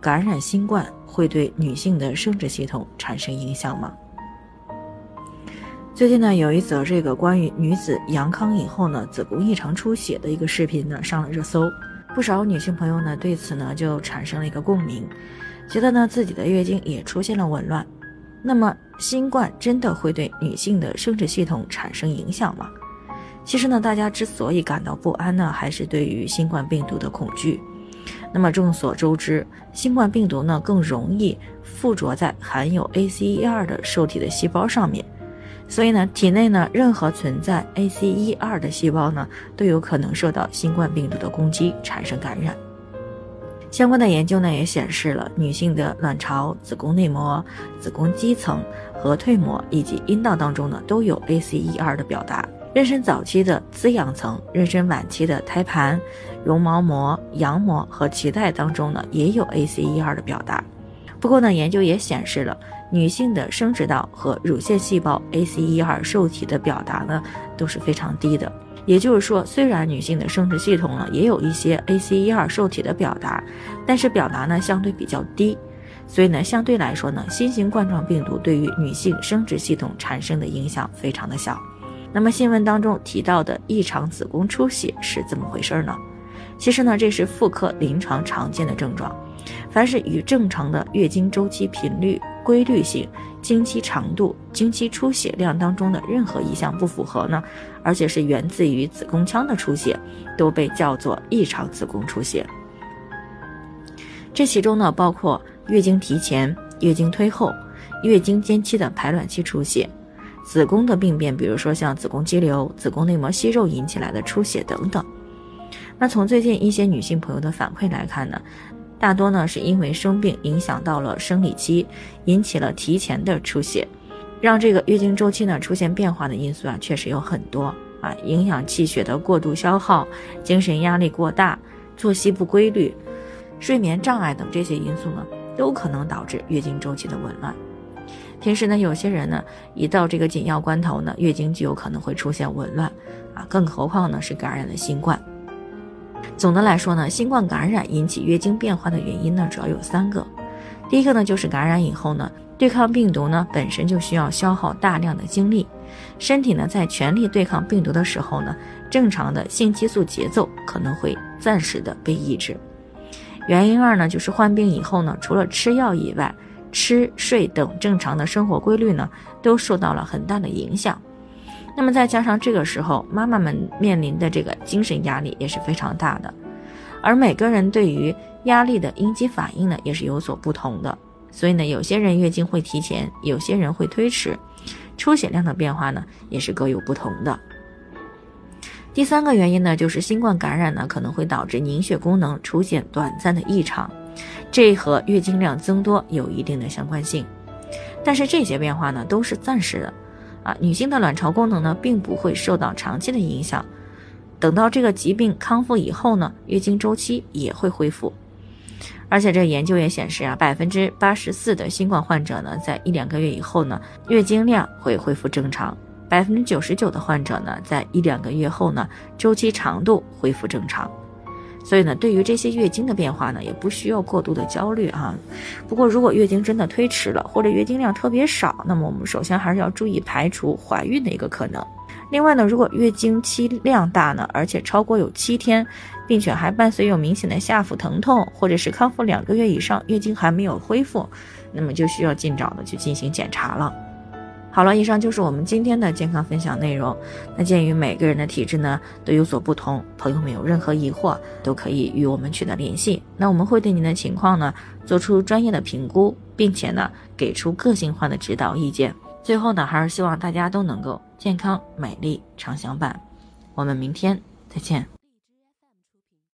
感染新冠会对女性的生殖系统产生影响吗？最近呢，有一则这个关于女子阳康以后呢，子宫异常出血的一个视频呢，上了热搜。不少女性朋友呢，对此呢就产生了一个共鸣，觉得呢自己的月经也出现了紊乱。那么，新冠真的会对女性的生殖系统产生影响吗？其实呢，大家之所以感到不安呢，还是对于新冠病毒的恐惧。那么众所周知，新冠病毒呢更容易附着在含有 ACE2 的受体的细胞上面。所以呢，体内呢任何存在 ACE2 的细胞呢，都有可能受到新冠病毒的攻击，产生感染。相关的研究呢也显示了，女性的卵巢、子宫内膜、子宫肌层、和蜕膜以及阴道当中呢，都有 ACE2 的表达。妊娠早期的滋养层、妊娠晚期的胎盘、绒毛膜、羊膜和脐带当中呢，也有 ACE2 的表达。不过呢，研究也显示了。女性的生殖道和乳腺细胞 ACE2 受体的表达呢都是非常低的，也就是说，虽然女性的生殖系统呢也有一些 ACE2 受体的表达，但是表达呢相对比较低，所以呢相对来说呢，新型冠状病毒对于女性生殖系统产生的影响非常的小。那么新闻当中提到的异常子宫出血是怎么回事呢？其实呢，这是妇科临床常见的症状，凡是与正常的月经周期频率。规律性、经期长度、经期出血量当中的任何一项不符合呢，而且是源自于子宫腔的出血，都被叫做异常子宫出血。这其中呢，包括月经提前、月经推后、月经间期的排卵期出血、子宫的病变，比如说像子宫肌瘤、子宫内膜息肉引起来的出血等等。那从最近一些女性朋友的反馈来看呢？大多呢是因为生病影响到了生理期，引起了提前的出血，让这个月经周期呢出现变化的因素啊确实有很多啊，营养气血的过度消耗、精神压力过大、作息不规律、睡眠障碍等这些因素呢都可能导致月经周期的紊乱。平时呢有些人呢一到这个紧要关头呢月经就有可能会出现紊乱啊，更何况呢是感染了新冠。总的来说呢，新冠感染引起月经变化的原因呢，主要有三个。第一个呢，就是感染以后呢，对抗病毒呢本身就需要消耗大量的精力，身体呢在全力对抗病毒的时候呢，正常的性激素节奏可能会暂时的被抑制。原因二呢，就是患病以后呢，除了吃药以外，吃睡等正常的生活规律呢，都受到了很大的影响。那么再加上这个时候，妈妈们面临的这个精神压力也是非常大的，而每个人对于压力的应激反应呢，也是有所不同的。所以呢，有些人月经会提前，有些人会推迟，出血量的变化呢，也是各有不同的。第三个原因呢，就是新冠感染呢，可能会导致凝血功能出现短暂的异常，这和月经量增多有一定的相关性。但是这些变化呢，都是暂时的。啊，女性的卵巢功能呢，并不会受到长期的影响。等到这个疾病康复以后呢，月经周期也会恢复。而且这研究也显示啊，百分之八十四的新冠患者呢，在一两个月以后呢，月经量会恢复正常；百分之九十九的患者呢，在一两个月后呢，周期长度恢复正常。所以呢，对于这些月经的变化呢，也不需要过度的焦虑啊。不过，如果月经真的推迟了，或者月经量特别少，那么我们首先还是要注意排除怀孕的一个可能。另外呢，如果月经期量大呢，而且超过有七天，并且还伴随有明显的下腹疼痛，或者是康复两个月以上，月经还没有恢复，那么就需要尽早的去进行检查了。好了，以上就是我们今天的健康分享内容。那鉴于每个人的体质呢都有所不同，朋友们有任何疑惑都可以与我们取得联系。那我们会对您的情况呢做出专业的评估，并且呢给出个性化的指导意见。最后呢，还是希望大家都能够健康美丽常相伴。我们明天再见。